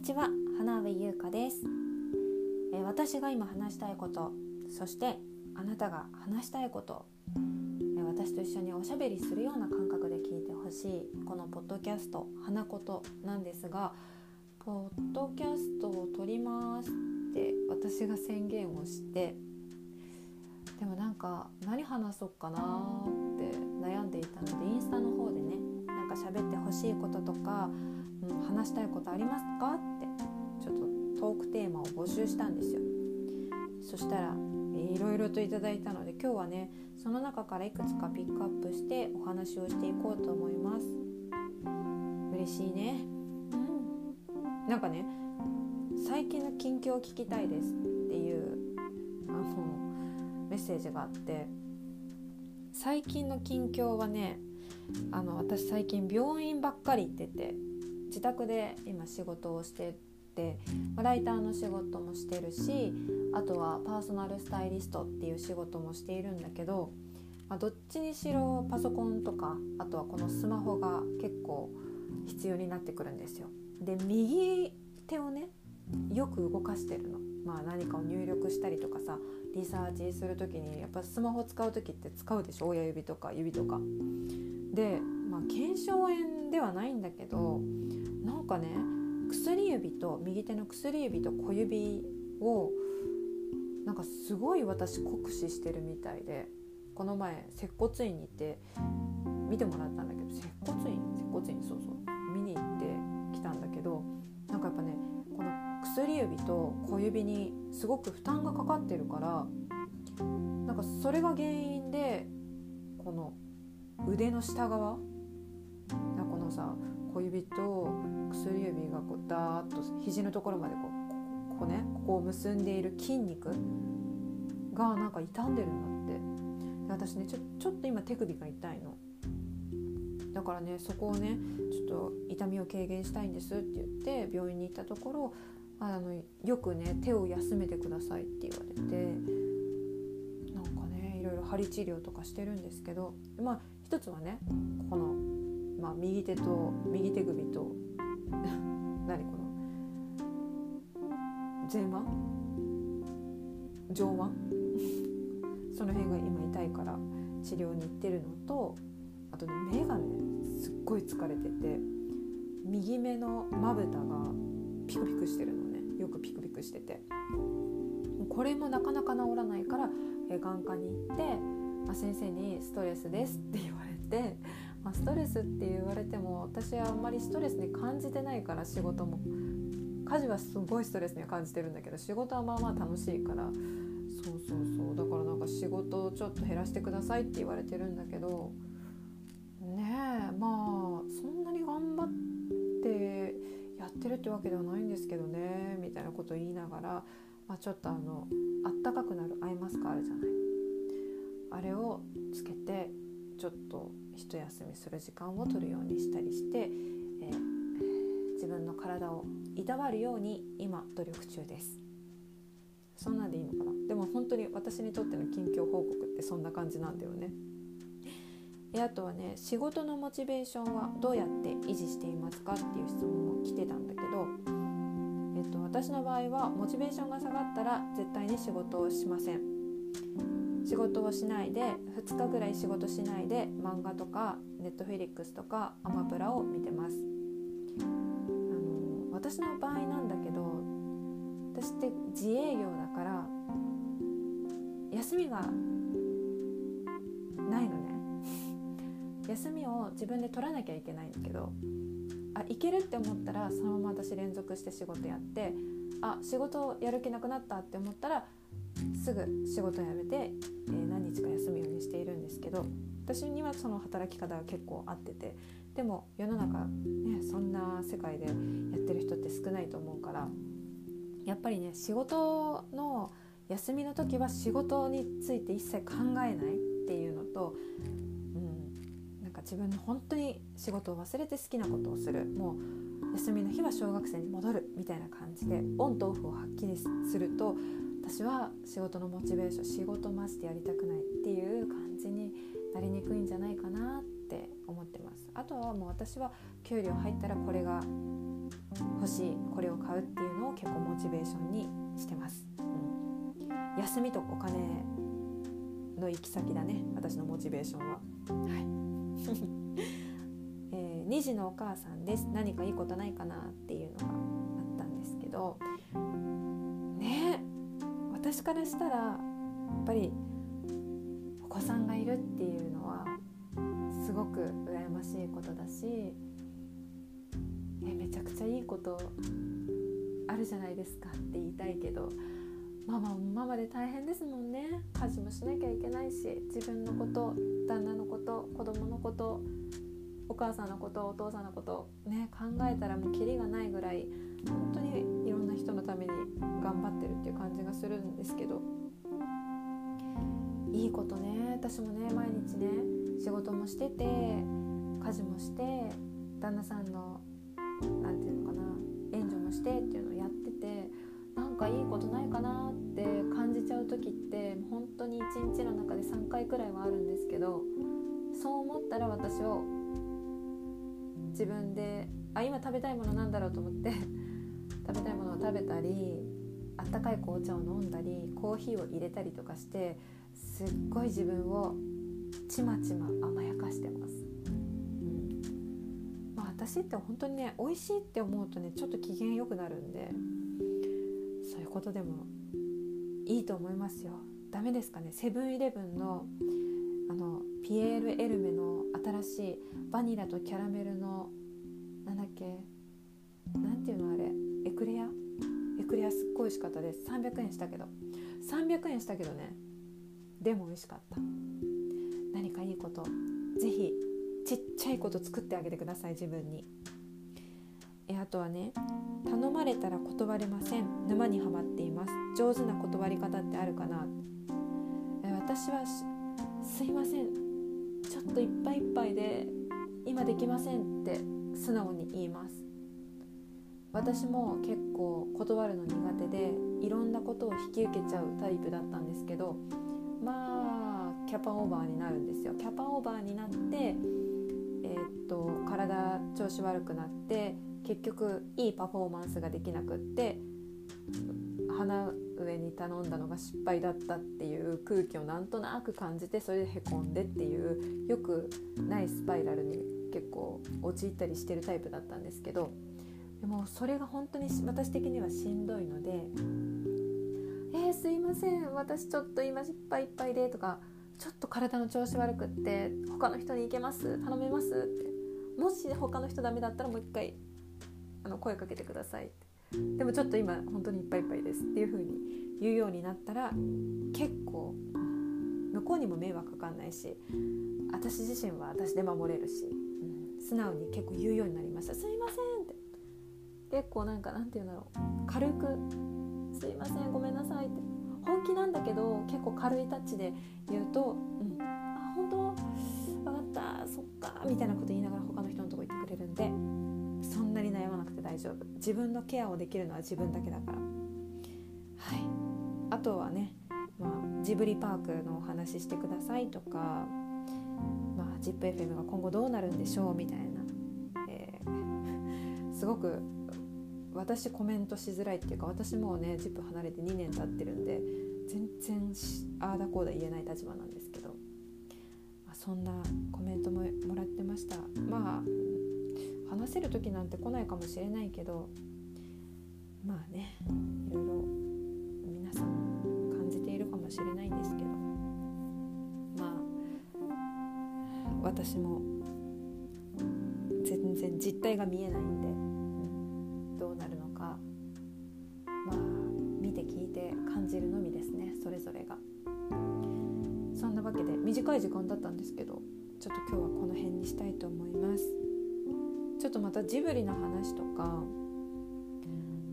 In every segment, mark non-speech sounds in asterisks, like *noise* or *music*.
にちは花上優香です、えー私が今話したいことそしてあなたが話したいこと、えー私と一緒におしゃべりするような感覚で聞いてほしいこのポッドキャスト「花こと」なんですがポッドキャストを撮りますって私が宣言をしてでもなんか何話そうかなって悩んでいたのでインスタの方でねなんか喋ってほしいこととか、話したいことありますか？ってちょっとトークテーマを募集したんですよ。そしたらいろいろといただいたので今日はねその中からいくつかピックアップしてお話をしていこうと思います。嬉しいね。うん。なんかね最近の近況を聞きたいですっていうあのメッセージがあって最近の近況はねあの私最近病院ばっかり行ってて自宅で今仕事をしててまライターの仕事もしてるしあとはパーソナルスタイリストっていう仕事もしているんだけど、まあ、どっちにしろパソコンとかあとはこのスマホが結構必要になってくるんですよ。で右手をねよく動かしてるの。まあ、何かを入力したりとかさリサーチする時にやっぱスマホ使う時って使うでしょ？親指とか指とか。で、まあ、腱鞘炎ではないんだけどなんかね薬指と右手の薬指と小指をなんかすごい私酷使してるみたいでこの前接骨院に行って見てもらったんだけど接骨院？接骨院？そうそう。見に行ってきたんだけどなんかやっぱねこの薬指と小指にすごく負担がかかってるからなんかそれが原因でこの腕の下側のさ小指と薬指がこうダーッと肘のところまでこうここねここを結んでいる筋肉がなんか傷んでるんだって。で私ねちょちょっと今手首が痛いの。だからねそこをねちょっと痛みを軽減したいんですって言って病院に行ったところあのよくね手を休めてくださいって言われてなんかねいろいろ針治療とかしてるんですけどまあ一つはねこの、まあ、右手と右手首と *laughs* 何この前腕？上腕？*laughs* その辺が今痛いから治療に行ってるのとあとね目がねすっごい疲れてて右目のまぶたがピクピクしてるのね。よくピクピクしてて。これもなかなか治らないから眼科に行って、まあ、先生に「ストレスです」って言われて、まあ、ストレスって言われても私はあんまりストレスに感じてないから仕事も。家事はすごいストレスには感じてるんだけど仕事はまあまあ楽しいから。そうそうそう。だからなんか仕事をちょっと減らしてくださいって言われてるんだけどねえまあそんなに頑張ってやってるってわけではないんですけどねみたいなことを言いながら、まあ、ちょっとあのあったかくなるアイマスクあるじゃない。あれをつけてちょっと一休みする時間を取るようにしたりして、えー自分の体をいたわるように今努力中です。そんなんでいいのかな？でも本当に私にとっての近況報告ってそんな感じなんだよね。であとはね仕事のモチベーションはどうやって維持していますかっていう質問も来てたんだけど、えっと、私の場合はモチベーションが下がったら絶対に仕事をしません。仕事をしないで2日ぐらい仕事しないで漫画とかネットフェリックスとかアマプラを見てます。あの私の場合なんだけど私って自営業だから休みがないのね。*laughs* 休みを自分で取らなきゃいけないんだけどあ行けるって思ったらそのまま私連続して仕事やってあ仕事やる気なくなったって思ったらすぐ仕事辞めて、えー何日か休むようにしているんですけど私にはその働き方が結構合っててでも世の中ねそんな世界でやってる人って少ないと思うからやっぱりね仕事の休みの時は仕事について一切考えないっていうのと、うん、なんか自分の本当に仕事を忘れて好きなことをする。もう休みの日は小学生に戻るみたいな感じでオンとオフをはっきりすると私は仕事のモチベーション仕事マジでやりたくないっていう感じになりにくいんじゃないかなって思ってます。あとはもう私は給料入ったらこれが欲しいこれを買うっていうのを結構モチベーションにしてます、うん、休みとお金の行き先だね私のモチベーションは。はい。*laughs* えー、2児のお母さんです。何かいいことないかなっていうのがあったんですけど私からしたらやっぱりお子さんがいるっていうのはすごく羨ましいことだしえめちゃくちゃいいことあるじゃないですかって言いたいけどママもママで大変ですもんね。家事もしなきゃいけないし自分のこと旦那のこと子供のことお母さんのことお父さんのことね考えたらもうキリがないぐらい本当に頑張ってるっていう感じがするんですけど。いいことね。私もね毎日ね仕事もしてて家事もして旦那さんの何て言うのかな援助もしてっていうのをやっててなんかいいことないかなって感じちゃう時って本当に一日の中で3回くらいはあるんですけどそう思ったら私を自分であ今食べたいものなんだろうと思って食べたいものを食べたりあったかい紅茶を飲んだりコーヒーを入れたりとかしてすっごい自分をちまちま甘やかしてます。まあ、私って本当にね美味しいって思うとねちょっと機嫌良くなるんでそういうことでもいいと思いますよ。ダメですかね？セブンイレブンのあのピエール・エルメの新しいバニラとキャラメルのなんだっけ？なんていうのあれ？エクレア？すっごい美味しかったです。300円したけど。300円したけどね。でも美味しかった。何かいいこと。是非ちっちゃいこと作ってあげてください。自分に。えあとはね頼まれたら断れません。沼にはまっています。上手な断り方ってあるかな。え私はすいません。ちょっといっぱいいっぱいで今できませんって素直に言います。私も結構断るの苦手でいろんなことを引き受けちゃうタイプだったんですけどまあキャパオーバーになるんですよ。キャパオーバーになってえー、っと体調子悪くなって結局いいパフォーマンスができなくって鼻上に頼んだのが失敗だったっていう空気をなんとなく感じてそれでへこんでっていうよくないスパイラルに結構陥ったりしてるタイプだったんですけどでもそれが本当に私的にはしんどいので「えー、すいません。私ちょっと今いっぱいいっぱいで」とか「ちょっと体の調子悪くって他の人に行けます。頼めます」ってもし他の人ダメだったらもう一回あの声かけてくださいでもちょっと今本当にいっぱいいっぱいですっていう風に言うようになったら結構向こうにも迷惑かかんないし私自身は私で守れるし、うん、素直に結構言うようになりました「すいません」結構なんかなんて言うんだろう。軽く「すいませんごめんなさい」って。本気なんだけど結構軽いタッチで言うと「うん、あ本当？分かった。そっか」みたいなこと言いながら他の人のとこ行ってくれるんでそんなに悩まなくて大丈夫。自分のケアをできるのは自分だけだから。はい。あとはね、まあ、ジブリパークのお話ししてくださいとか、まあ、ZIPFM が今後どうなるんでしょうみたいな、えー、すごく私コメントしづらいっていうか私もね ZIP 離れて2年経ってるんで全然ああだこうだ言えない立場なんですけど、まあ、そんなコメントももらってました。まあ話せる時なんて来ないかもしれないけどまあねいろいろ皆さん感じているかもしれないんですけどまあ私も全然実態が見えないんで、なわけで短い時間だったんですけどちょっと今日はこの辺にしたいと思います。ちょっとまたジブリの話とか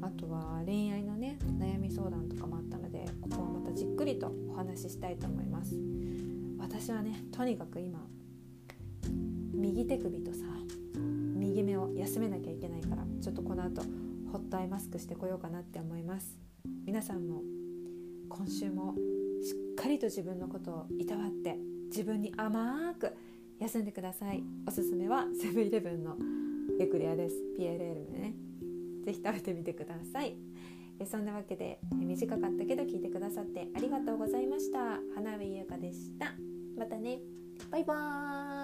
あとは恋愛のね悩み相談とかもあったのでここはまたじっくりとお話ししたいと思います私はねとにかく今右手首とさ右目を休めなきゃいけないからちょっとこの後ホットアイマスクしてこようかなって思います皆さんも今週もかりと自分のことをいたわって自分に甘く休んでください。おすすめはセブンイレブンのエクレアです。PLL でね。ぜひ食べてみてください。えそんなわけで短かったけど聞いてくださってありがとうございました。花火優香でした。またね。バイバーイ。